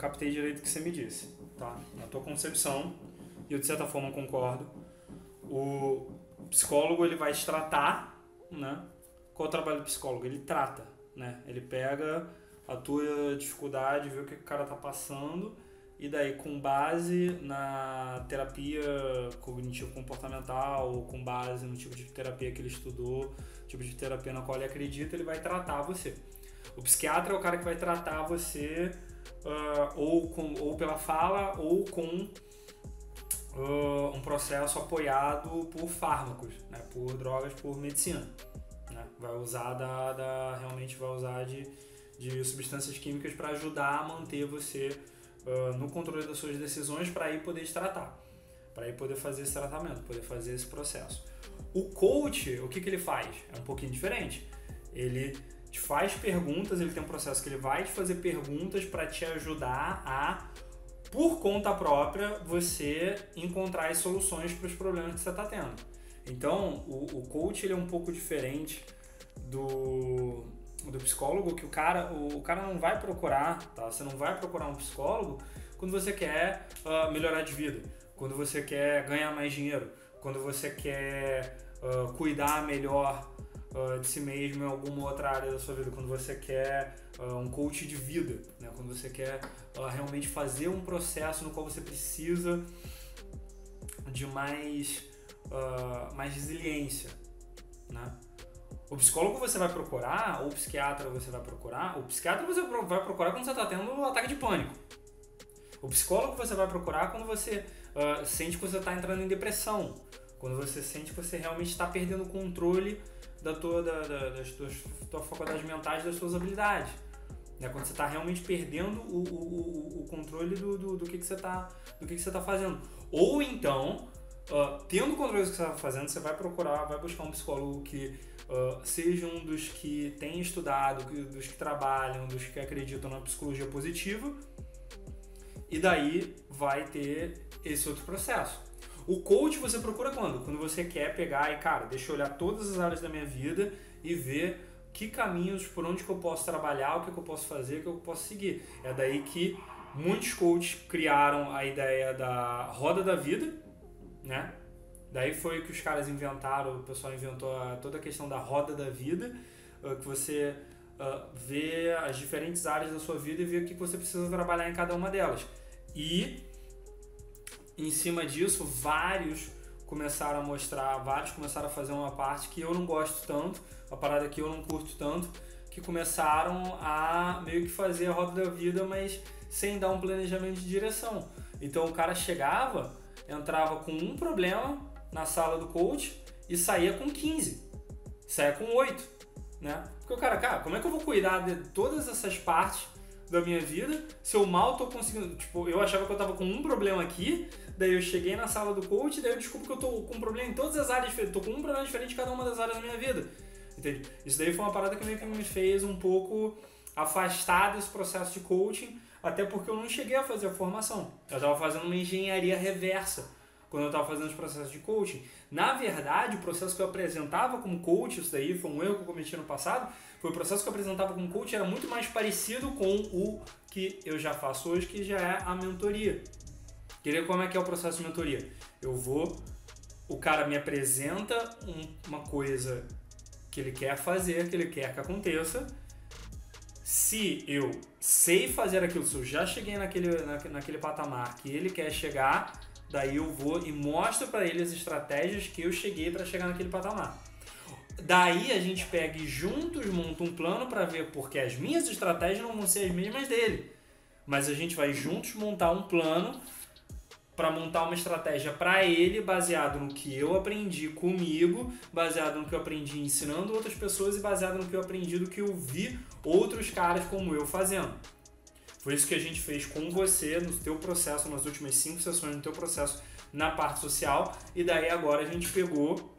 Captei direito o que você me disse, tá? Na tua concepção, e eu de certa forma concordo, o psicólogo ele vai te tratar, né? Qual é o trabalho do psicólogo? Ele trata, né? Ele pega a tua dificuldade, vê o que o cara tá passando e daí com base na terapia cognitivo comportamental ou com base no tipo de terapia que ele estudou, tipo de terapia na qual ele acredita, ele vai tratar você. O psiquiatra é o cara que vai tratar você uh, ou, com, ou pela fala ou com uh, um processo apoiado por fármacos, né, por drogas, por medicina. Né? Vai usar da, da, realmente vai usar de, de substâncias químicas para ajudar a manter você uh, no controle das suas decisões para aí poder te tratar, para aí poder fazer esse tratamento, poder fazer esse processo. O coach, o que, que ele faz? É um pouquinho diferente. Ele te faz perguntas, ele tem um processo que ele vai te fazer perguntas para te ajudar a, por conta própria, você encontrar as soluções para os problemas que você está tendo. Então, o, o coach ele é um pouco diferente do, do psicólogo, que o cara, o, o, cara não vai procurar, tá? Você não vai procurar um psicólogo quando você quer uh, melhorar de vida, quando você quer ganhar mais dinheiro, quando você quer uh, cuidar melhor uh, de si mesmo em alguma outra área da sua vida, quando você quer uh, um coach de vida, né? quando você quer uh, realmente fazer um processo no qual você precisa de mais, mais resiliência. Né? O psicólogo você vai procurar, ou o psiquiatra você vai procurar, o psiquiatra você vai procurar quando você está tendo um ataque de pânico. O psicólogo você vai procurar quando você sente que você está entrando em depressão, quando você sente que você realmente está perdendo o controle da tua, da, da, das tuas tua faculdades mentais, das tuas habilidades. Né? Quando você está realmente perdendo o, o, o controle do, do, do, que, que você está do que, que você tá fazendo. Ou então, uh, tendo controle do que você está fazendo, você vai procurar, vai buscar um psicólogo que uh, seja um dos que tem estudado, dos que trabalham, dos que acreditam na psicologia positiva. E daí vai ter esse outro processo. O coach você procura quando? Quando você quer pegar e, cara, deixa eu olhar todas as áreas da minha vida e ver que caminhos, por onde que eu posso trabalhar, o que, que eu posso fazer, o que eu posso seguir. É daí que muitos coaches criaram a ideia da roda da vida, né? Daí foi que os caras inventaram, o pessoal inventou a, toda a questão da roda da vida, uh, que você uh, vê as diferentes áreas da sua vida e vê o que você precisa trabalhar em cada uma delas. E em cima disso, vários começaram a mostrar, vários começaram a fazer uma parte que eu não gosto tanto, uma parada que eu não curto tanto, que começaram a meio que fazer a roda da vida, mas sem dar um planejamento de direção. Então o cara chegava, entrava com um problema na sala do coach e saía com 15, saía com 8, né? Porque o cara, cara, como é que eu vou cuidar de todas essas partes da minha vida se eu mal tô conseguindo. Tipo, eu achava que eu tava com um problema aqui, daí eu cheguei na sala do coach, daí eu descubro que eu tô com um problema em todas as áreas diferentes, tô com um problema diferente em cada uma das áreas da minha vida. Entende? Isso daí foi uma parada que meio que me fez um pouco afastar desse processo de coaching, até porque eu não cheguei a fazer a formação. Eu estava fazendo uma engenharia reversa quando eu estava fazendo os processos de coaching. Na verdade, o processo que eu apresentava como coach, isso daí foi um erro que eu cometi no passado, foi o processo que eu apresentava como coach era muito mais parecido com o que eu já faço hoje, que já é a mentoria. Queria como é que é o processo de mentoria? Eu vou, o cara me apresenta um, uma coisa que ele quer fazer, que ele quer que aconteça. Se eu sei fazer aquilo, se eu já cheguei naquele, naquele patamar que ele quer chegar, Daí eu vou e mostro para ele as estratégias que eu cheguei para chegar naquele patamar. Daí a gente pega e juntos monta um plano para ver, porque as minhas estratégias não vão ser as mesmas dele. Mas a gente vai juntos montar um plano para montar uma estratégia para ele baseado no que eu aprendi comigo, baseado no que eu aprendi ensinando outras pessoas e baseado no que eu aprendi do que eu vi outros caras como eu fazendo. Foi isso que a gente fez com você no teu processo, nas últimas cinco sessões no teu processo na parte social. E daí agora a gente pegou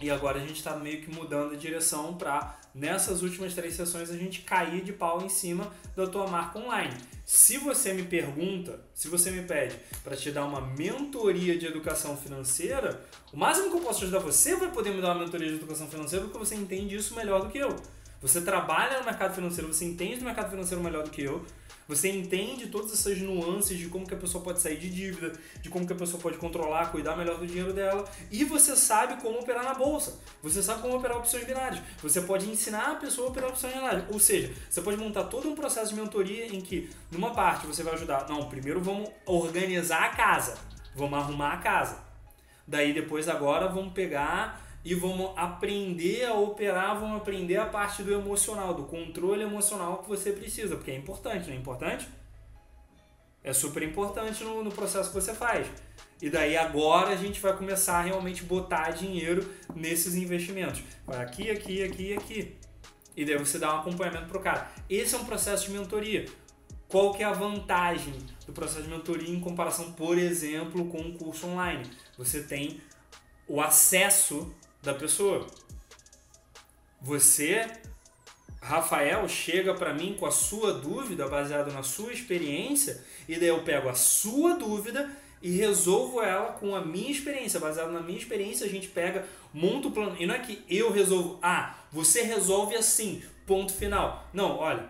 e agora a gente está meio que mudando a direção para nessas últimas três sessões a gente cair de pau em cima da tua marca online. Se você me pergunta, se você me pede para te dar uma mentoria de educação financeira, o máximo que eu posso ajudar você vai poder me dar uma mentoria de educação financeira porque você entende isso melhor do que eu. Você trabalha no mercado financeiro, você entende do mercado financeiro melhor do que eu. Você entende todas essas nuances de como que a pessoa pode sair de dívida, de como que a pessoa pode controlar, cuidar melhor do dinheiro dela, e você sabe como operar na bolsa. Você sabe como operar opções binárias. Você pode ensinar a pessoa a operar opções binárias. Ou seja, você pode montar todo um processo de mentoria em que, numa parte, você vai ajudar. Não, primeiro vamos organizar a casa. Vamos arrumar a casa. Daí depois agora vamos pegar e vamos aprender a operar, vamos aprender a parte do emocional, do controle emocional que você precisa, porque é importante, não é importante? É super importante no, no processo que você faz. E daí agora a gente vai começar a realmente botar dinheiro nesses investimentos. Vai aqui, aqui, aqui e aqui. E daí você dá um acompanhamento pro cara. Esse é um processo de mentoria. Qual que é a vantagem do processo de mentoria em comparação, por exemplo, com um curso online? Você tem o acesso da pessoa. Você, Rafael, chega para mim com a sua dúvida baseado na sua experiência e daí eu pego a sua dúvida e resolvo ela com a minha experiência, baseado na minha experiência, a gente pega, monta o plano. E não é que eu resolvo, ah, você resolve assim, ponto final. Não, olha,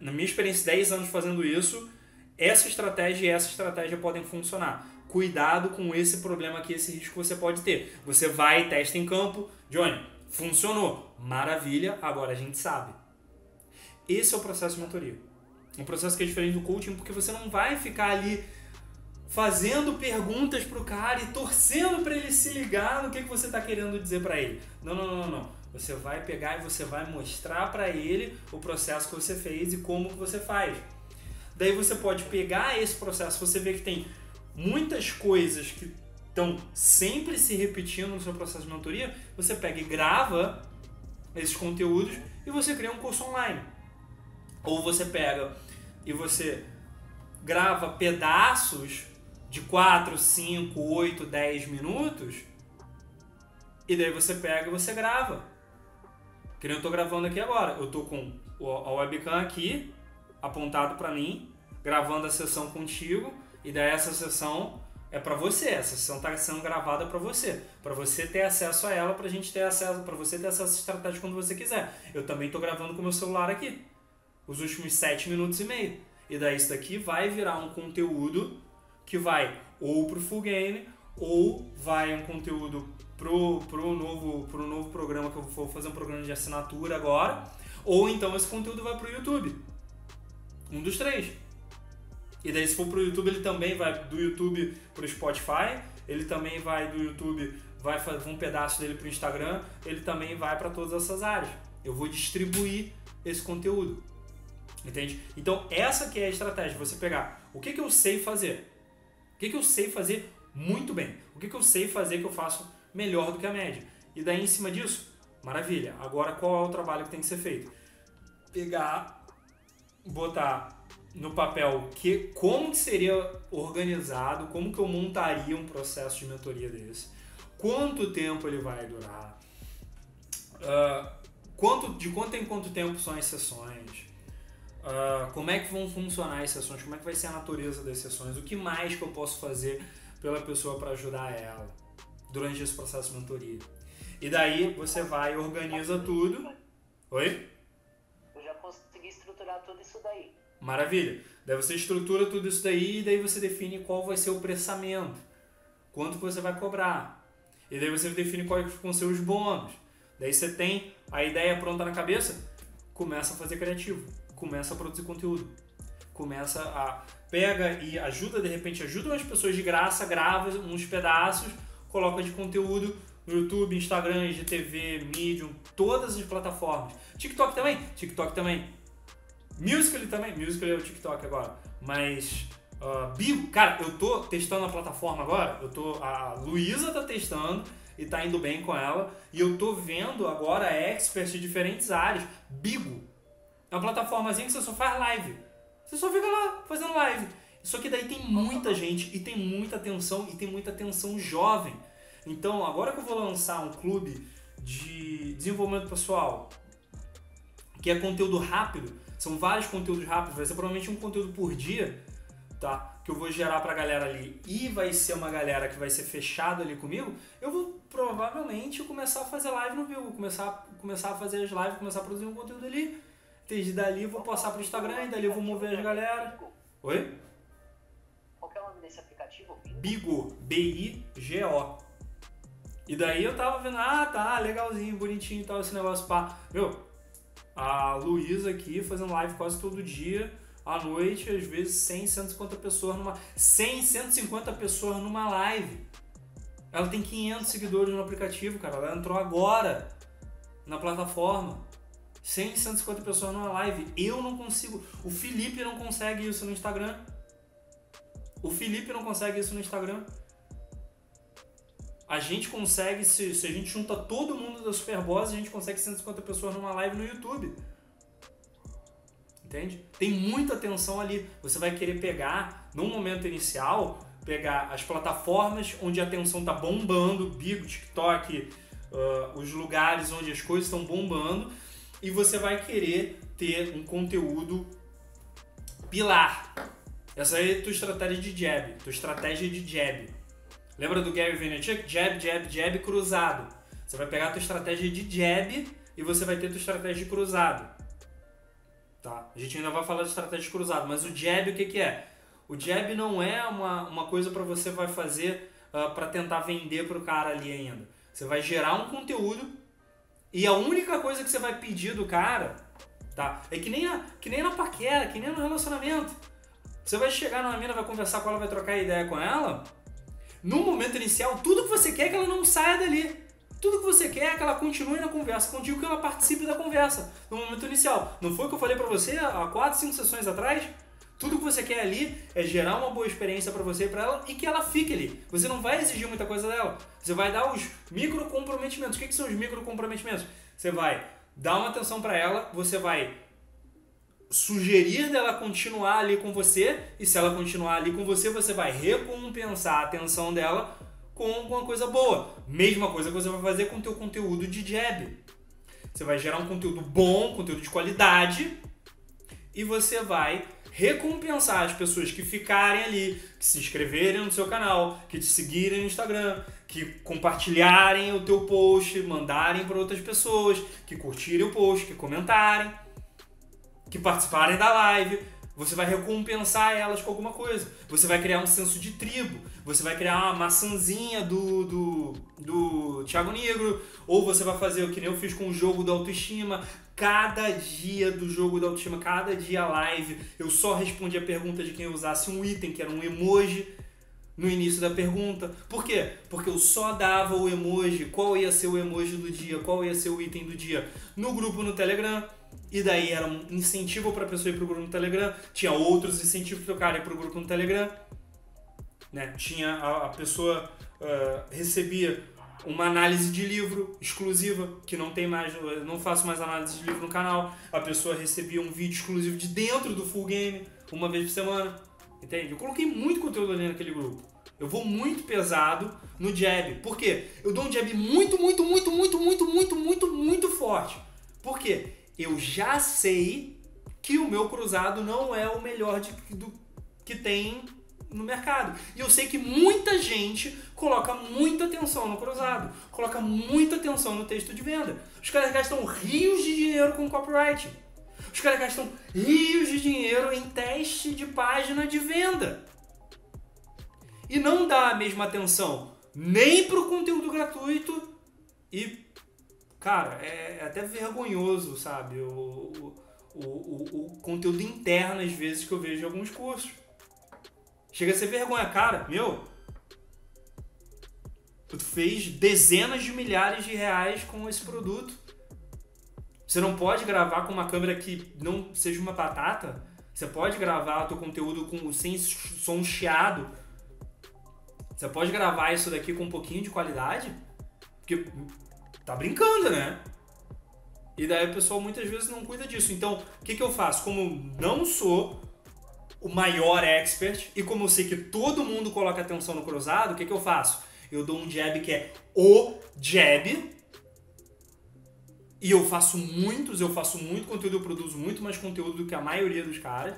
na minha experiência, 10 anos fazendo isso, essa estratégia e essa estratégia podem funcionar cuidado com esse problema aqui, esse risco que você pode ter. Você vai, testa em campo, Johnny, funcionou, maravilha, agora a gente sabe. Esse é o processo de mentoria. Um processo que é diferente do coaching, porque você não vai ficar ali fazendo perguntas pro cara e torcendo para ele se ligar no que, que você está querendo dizer para ele. Não, não, não, não. Você vai pegar e você vai mostrar para ele o processo que você fez e como que você faz. Daí você pode pegar esse processo, você vê que tem muitas coisas que estão sempre se repetindo no seu processo de mentoria, você pega e grava esses conteúdos e você cria um curso online. Ou você pega e você grava pedaços de 4, 5, 8, 10 minutos e daí você pega e você grava. Que nem eu tô gravando aqui agora. Eu tô com a webcam aqui apontado para mim, gravando a sessão contigo e daí essa sessão é para você, essa sessão está sendo gravada para você, para você ter acesso a ela, para a gente ter acesso, para você ter acesso a estratégia quando você quiser. Eu também estou gravando com meu celular aqui, os últimos 7 minutos e meio. E daí isso daqui vai virar um conteúdo que vai ou pro full game ou vai um conteúdo pro, pro, novo, pro novo programa que eu vou fazer um programa de assinatura agora, ou então esse conteúdo vai pro YouTube. Um dos três. E daí se for pro YouTube, ele também vai do YouTube pro Spotify, ele também vai do YouTube, vai fazer um pedaço dele pro Instagram, ele também vai para todas essas áreas. Eu vou distribuir esse conteúdo. Entende? Então essa que é a estratégia, você pegar o que, que eu sei fazer. O que, que eu sei fazer muito bem. O que, que eu sei fazer que eu faço melhor do que a média. E daí em cima disso, maravilha. Agora qual é o trabalho que tem que ser feito? Pegar, botar no papel que como que seria organizado, como que eu montaria um processo de mentoria desse, quanto tempo ele vai durar, uh, quanto, de quanto em quanto tempo são as sessões, uh, como é que vão funcionar as sessões, como é que vai ser a natureza das sessões, o que mais que eu posso fazer pela pessoa para ajudar ela durante esse processo de mentoria. E daí você vai e organiza tudo. Oi? Eu já consegui estruturar tudo isso daí. Maravilha. Daí você estrutura tudo isso daí e daí você define qual vai ser o pressamento, quanto você vai cobrar. E daí você define quais vão ser os bônus. Daí você tem a ideia pronta na cabeça, começa a fazer criativo, começa a produzir conteúdo, começa a pega e ajuda de repente ajuda as pessoas de graça, grava uns pedaços, coloca de conteúdo no YouTube, Instagram, IGTV, Medium, todas as plataformas. TikTok também, TikTok também Musical.ly também, Musical.ly é o TikTok agora, mas Uh, Bigo, cara, eu tô testando a plataforma agora. Eu tô. A Luísa tá testando e tá indo bem com ela. E eu tô vendo agora experts de diferentes áreas. Bigo. É uma plataformazinha que você só faz live. Você só fica lá fazendo live. Só que daí tem muita gente e tem muita atenção e tem muita atenção jovem. Então, agora que eu vou lançar um clube de desenvolvimento pessoal, que é conteúdo rápido, são vários conteúdos rápidos, vai ser provavelmente um conteúdo por dia, tá? Que eu vou gerar pra galera ali e vai ser uma galera que vai ser fechada ali comigo, eu vou provavelmente começar a fazer live no Vivo, começar, começar a fazer as lives, começar a produzir um conteúdo ali. Desde dali eu vou passar pro Instagram e dali eu vou mover as galera. Oi? Qual é o nome desse aplicativo? Bigo, B-I-G-O. E daí eu tava vendo, ah, tá, legalzinho, bonitinho e tal, esse negócio, pá. Meu, a Luísa aqui fazendo live quase todo dia, à noite, às vezes 100, 150 pessoas numa... 100, 150 pessoas numa live. Ela tem 500 seguidores no aplicativo, cara. Ela entrou agora na plataforma. 100, 150 pessoas numa live. Eu não consigo. O Felipe não consegue isso no Instagram. O Felipe não consegue isso no Instagram. A gente consegue, se, se a gente junta todo mundo da Superboss, a gente consegue 150 pessoas numa live no YouTube. Entende? Tem muita atenção ali. Você vai querer pegar, no momento inicial, pegar as plataformas onde a atenção tá bombando, Bigo, TikTok, uh, os lugares onde as coisas estão bombando, e você vai querer ter um conteúdo pilar. Essa aí é a tua estratégia de jab, tua estratégia de jab. Lembra do Gary Vaynerchuk? Jab, jab, jab, cruzado. Você vai pegar a tua estratégia de jab e você vai ter a tua estratégia de cruzado. Tá? A gente ainda vai falar de estratégia de cruzado, mas o jab o que, que é? O jab não é uma, uma coisa para você vai fazer uh, ah, para tentar vender para o cara ali ainda. Você vai gerar um conteúdo e a única coisa que você vai pedir do cara, tá? É que nem, a, que nem na paquera, que nem no relacionamento. Você vai chegar numa mina, vai conversar com ela, vai trocar ideia com ela. No momento inicial, tudo que você quer é que ela não saia dali. Tudo que você quer é que ela continue na conversa contigo, que ela participe da conversa no momento inicial. Não foi o que eu falei para você há 4, 5 sessões atrás? Tudo que você quer ali é gerar uma boa experiência para você e para ela e que ela fique ali. Você não vai exigir muita coisa dela. Você vai dar os micro comprometimentos. O que, que são os micro comprometimentos? Você vai dar uma atenção para ela, você vai sugerir dela continuar ali com você e se ela continuar ali com você, você vai recompensar a atenção dela com alguma coisa boa. Mesma coisa que você vai fazer com o teu conteúdo de jab. Você vai gerar um conteúdo bom, conteúdo de qualidade e você vai recompensar as pessoas que ficarem ali, que se inscreverem no seu canal, que te seguirem no Instagram, que compartilharem o teu post, mandarem para outras pessoas, que curtirem o post, que comentarem, que participarem da live. Você vai recompensar elas com alguma coisa. Você vai criar um senso de tribo. Você vai criar uma maçãzinha do, do, do Thiago Negro. Ou você vai fazer o que nem eu fiz com o jogo da autoestima cada dia do jogo da autoestima, cada dia live, eu só respondi a pergunta de quem usasse um item, que era um emoji, no início da pergunta. Por quê? Porque eu só dava o emoji, qual ia ser o emoji do dia, qual ia ser o item do dia, no grupo no Telegram. E daí era um incentivo para a pessoa ir para o grupo no Telegram. Tinha outros incentivos para o cara ir para o grupo no Telegram. Né? Tinha a, a pessoa uh, recebia uma análise de livro exclusiva, que não tem mais, não faço mais análise de livro no canal. A pessoa recebia um vídeo exclusivo de dentro do full game, uma vez por semana. Entende? Eu coloquei muito conteúdo ali naquele grupo. Eu vou muito pesado no jab. Por quê? Eu dou um jab muito, muito, muito, muito, muito, muito, muito, muito forte. Por quê? Eu já sei que o meu cruzado não é o melhor de, do, que tem no mercado. E eu sei que muita gente coloca muita atenção no cruzado, coloca muita atenção no texto de venda. Os caras gastam rios de dinheiro com copyright. Os caras gastam rios de dinheiro em teste de página de venda. E não dá a mesma atenção nem para o conteúdo gratuito e, cara, é até vergonhoso, sabe? O, o, o, o conteúdo interno, às vezes, que eu vejo em alguns cursos. Chega a ser vergonha, cara, meu. Tu fez dezenas de milhares de reais com esse produto. Você não pode gravar com uma câmera que não seja uma batata. Você pode gravar o teu conteúdo com sem som chiado. Você pode gravar isso daqui com um pouquinho de qualidade. Porque tá brincando, né? E daí o pessoal muitas vezes não cuida disso. Então, o que, que eu faço? Como não sou o maior expert e como eu sei que todo mundo coloca atenção no cruzado, o que, que eu faço? Eu dou um jab que é o jab. E eu faço muitos, eu faço muito conteúdo, eu produzo muito mais conteúdo do que a maioria dos caras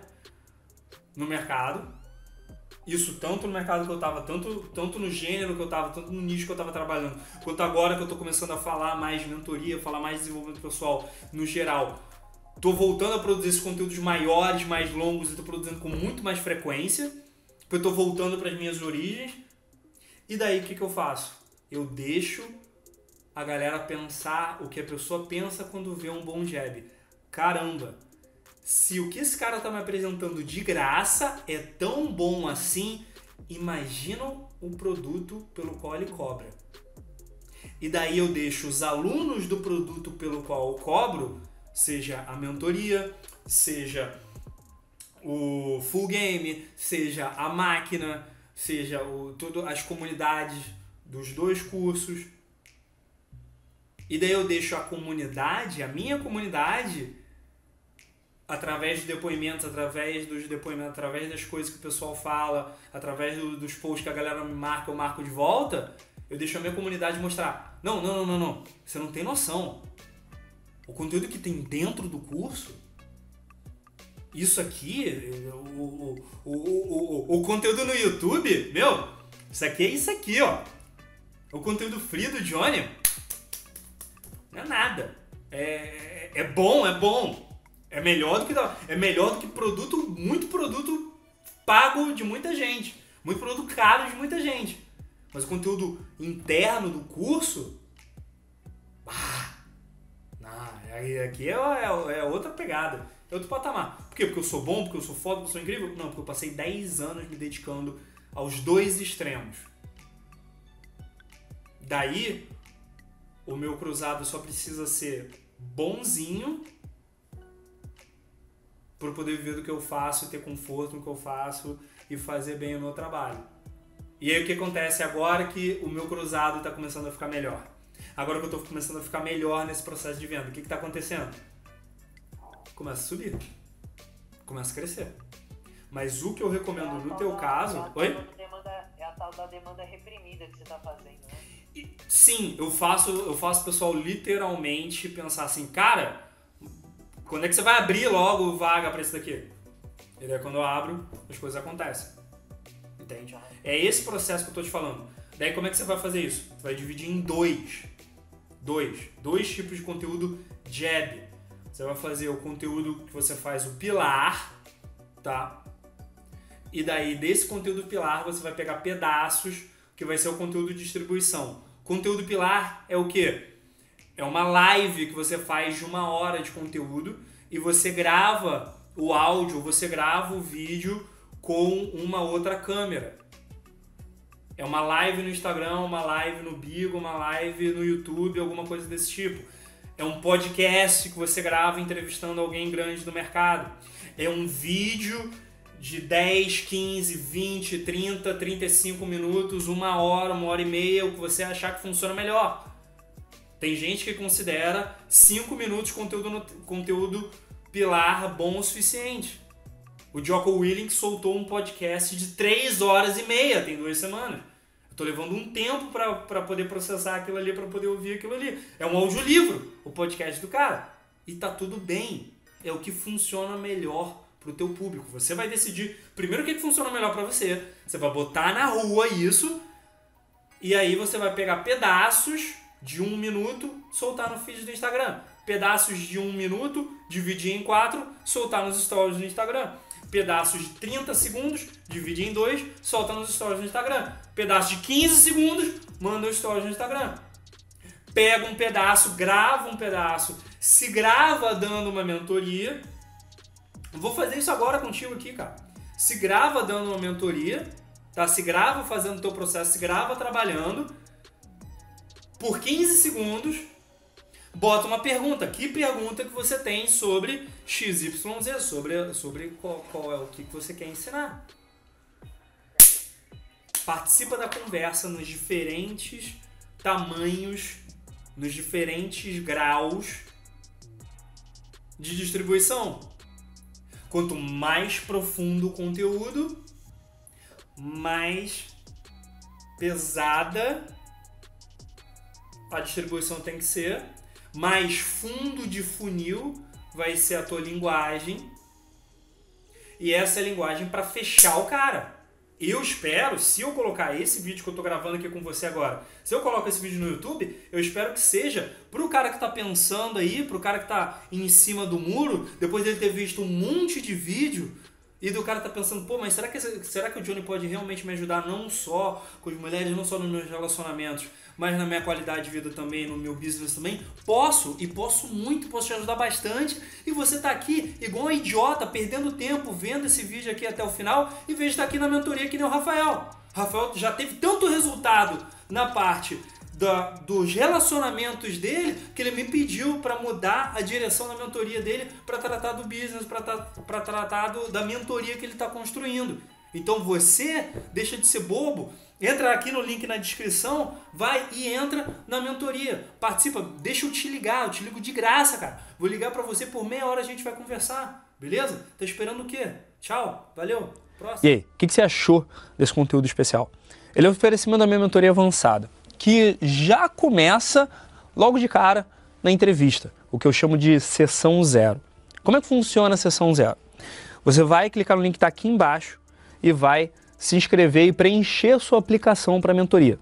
no mercado. Isso tanto no mercado que eu tava, tanto, tanto no gênero que eu tava, tanto no nicho que eu tava trabalhando, quanto agora que eu tô começando a falar mais de mentoria, falar mais de desenvolvimento pessoal no geral. Tô voltando a produzir esses conteúdos maiores, mais longos e tô produzindo com muito mais frequência, porque eu tô voltando para as minhas origens. E daí o que, que eu faço? Eu deixo a galera pensar o que a pessoa pensa quando vê um bom jab. Caramba, se o que esse cara tá me apresentando de graça é tão bom assim, imagina o produto pelo qual ele cobra. E daí eu deixo os alunos do produto pelo qual eu cobro, seja a mentoria, seja o full game, seja a máquina, seja o, tudo, as comunidades dos dois cursos. E daí eu deixo a comunidade, a minha comunidade, através de depoimentos, através dos depoimentos, através das coisas que o pessoal fala, através do, dos posts que a galera me marca, eu marco de volta, eu deixo a minha comunidade mostrar. Não, não, não, não, não. Você não tem noção. O conteúdo que tem dentro do curso, isso aqui, o, o, o, o, conteúdo no YouTube, meu, isso aqui é isso aqui, ó. O conteúdo free do Johnny não é nada. É, é, é bom, é bom. É melhor do que é melhor do que produto, muito produto pago de muita gente, muito produto caro de muita gente. Mas o conteúdo interno do curso, ah, não, aqui é, é, é, outra pegada, é outro patamar. Por quê? Porque eu sou bom, porque eu sou foda, porque eu sou incrível? Não, porque eu passei 10 anos me dedicando aos dois extremos. Daí, o meu cruzado só precisa ser bonzinho para poder viver do que eu faço, ter conforto no que eu faço e fazer bem o meu trabalho. E aí o que acontece agora que o meu cruzado está começando a ficar melhor. Agora que eu estou começando a ficar melhor nesse processo de venda, o que está acontecendo? Começa a subir, começa a crescer. Mas o que eu recomendo é no teu da, caso. É Oi? Demanda, é a tal da demanda reprimida que você está fazendo, né? E, sim, eu faço, eu faço o pessoal literalmente pensar assim, cara, quando é que você vai abrir logo vaga para isso daqui? E daí quando eu abro, as coisas acontecem. Entende? É esse processo que eu tô te falando. Daí como é que você vai fazer isso? Você vai dividir em dois. Dois. Dois tipos de conteúdo jab. Você vai fazer o conteúdo que você faz o pilar, tá? E daí desse conteúdo pilar você vai pegar pedaços que vai ser o conteúdo de distribuição. Conteúdo pilar é o quê? É uma live que você faz de uma hora de conteúdo e você grava o áudio, você grava o vídeo com uma outra câmera. É uma live no Instagram, uma live no Bigo, uma live no YouTube, alguma coisa desse tipo. É um podcast que você grava entrevistando alguém grande do mercado. É um vídeo de 10, 15, 20, 30, 35 minutos, uma hora, uma hora e meia, o que você achar que funciona melhor. Tem gente que considera 5 minutos de conteúdo, conteúdo pilar bom o suficiente. O Jocko Willing soltou um podcast de 3 horas e meia, tem duas semanas. Eu tô levando um tempo para poder processar aquilo ali, para poder ouvir aquilo ali. É um audiolivro, o podcast do cara. E tá tudo bem. É o que funciona melhor pro teu público. Você vai decidir primeiro o que, que funciona melhor para você. Você vai botar na rua isso. E aí você vai pegar pedaços de um minuto, soltar no feed do Instagram. Pedaços de um minuto, dividir em quatro, soltar nos stories do Instagram. Pedaços de 30 segundos, dividir em dois, solta nos stories do Instagram. Pedaço de 15 segundos, manda os stories no Instagram. Pega um pedaço, grava um pedaço, se grava dando uma mentoria. Vou fazer isso agora contigo aqui, cara. Se grava dando uma mentoria, tá? Se grava fazendo o teu processo, se grava trabalhando por 15 segundos, bota uma pergunta. Que pergunta que você tem sobre XYZ, sobre, sobre qual, qual é o que você quer ensinar. Participa da conversa nos diferentes tamanhos, nos diferentes graus de distribuição. Quanto mais profundo o conteúdo, mais pesada a distribuição tem que ser, mais fundo de funil vai ser a tua linguagem. E essa é a linguagem para fechar o cara. Eu espero, se eu colocar esse vídeo que eu tô gravando aqui com você agora, se eu coloco esse vídeo no YouTube, eu espero que seja pro cara que tá pensando aí, pro cara que tá em cima do muro, depois dele ter visto um monte de vídeo, e do cara tá pensando, pô, mas será que, será que o Johnny pode realmente me ajudar não só com as mulheres, não só nos meus relacionamentos, mas na minha qualidade de vida também, no meu business também? Posso, e posso muito, posso te ajudar bastante. E você tá aqui igual um idiota, perdendo tempo, vendo esse vídeo aqui até o final, em vez de estar tá aqui na mentoria que nem o Rafael. Rafael já teve tanto resultado na parte da, dos relacionamentos dele que ele me pediu para mudar a direção da mentoria dele para tratar do business, para tratar do, da mentoria que ele está construindo. Então você deixa de ser bobo, entra aqui no link na descrição, vai e entra na mentoria. Participa, deixa eu te ligar, eu te ligo de graça, cara. Vou ligar para você por meia hora a gente vai conversar, beleza? Tá esperando o quê? Tchau, valeu. Próximo. E aí, o que, que você achou desse conteúdo especial? Ele é um oferecimento da minha mentoria avançada que já começa logo de cara na entrevista, o que eu chamo de sessão zero. Como é que funciona a sessão zero? Você vai clicar no link que está aqui embaixo e vai se inscrever e preencher sua aplicação para a mentoria.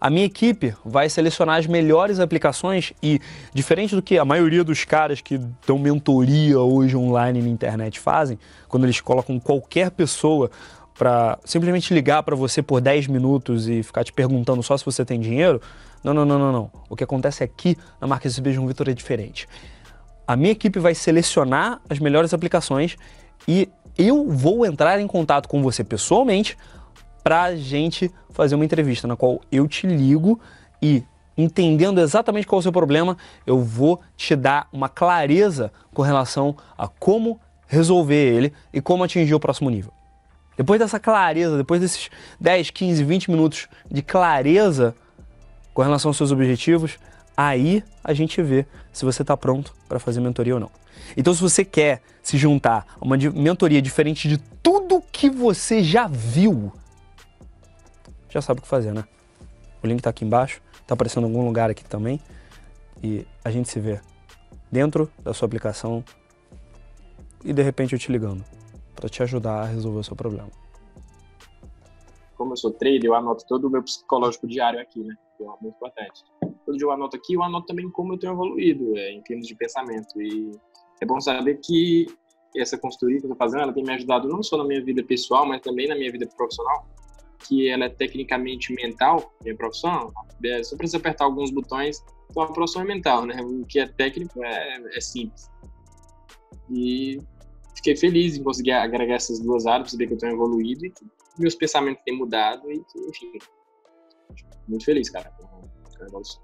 A minha equipe vai selecionar as melhores aplicações e, diferente do que a maioria dos caras que dão mentoria hoje online na internet fazem, quando eles colocam qualquer pessoa para simplesmente ligar para você por 10 minutos e ficar te perguntando só se você tem dinheiro. Não, não, não, não, não. O que acontece aqui na marca SB João Vitor é diferente. A minha equipe vai selecionar as melhores aplicações e eu vou entrar em contato com você pessoalmente para a gente fazer uma entrevista na qual eu te ligo e entendendo exatamente qual é o seu problema, eu vou te dar uma clareza com relação a como resolver ele e como atingir o próximo nível. Depois dessa clareza, depois desses 10, 15, 20 minutos de clareza com relação aos seus objetivos, aí a gente vê se você está pronto para fazer mentoria ou não. Então, se você quer se juntar a uma mentoria diferente de tudo que você já viu, já sabe o que fazer, né? O link está aqui embaixo, está aparecendo em algum lugar aqui também. E a gente se vê dentro da sua aplicação e de repente eu te ligando para te ajudar a resolver o seu problema. Como eu sou trader, eu anoto todo o meu psicológico diário aqui, né? Que é muito importante. Todo dia eu anoto aqui, eu anoto também como eu tenho evoluído é, em termos de pensamento. E é bom saber que essa consultoria que eu estou fazendo, ela tem me ajudado não só na minha vida pessoal, mas também na minha vida profissional, que ela é tecnicamente mental, minha profissão. É, só precisa apertar alguns botões, então a profissão é mental, né? O que é técnico é, é simples. E fiquei feliz em conseguir agregar essas duas áreas, saber que eu tenho evoluído e que meus pensamentos têm mudado e enfim, muito feliz, cara, com a evolução.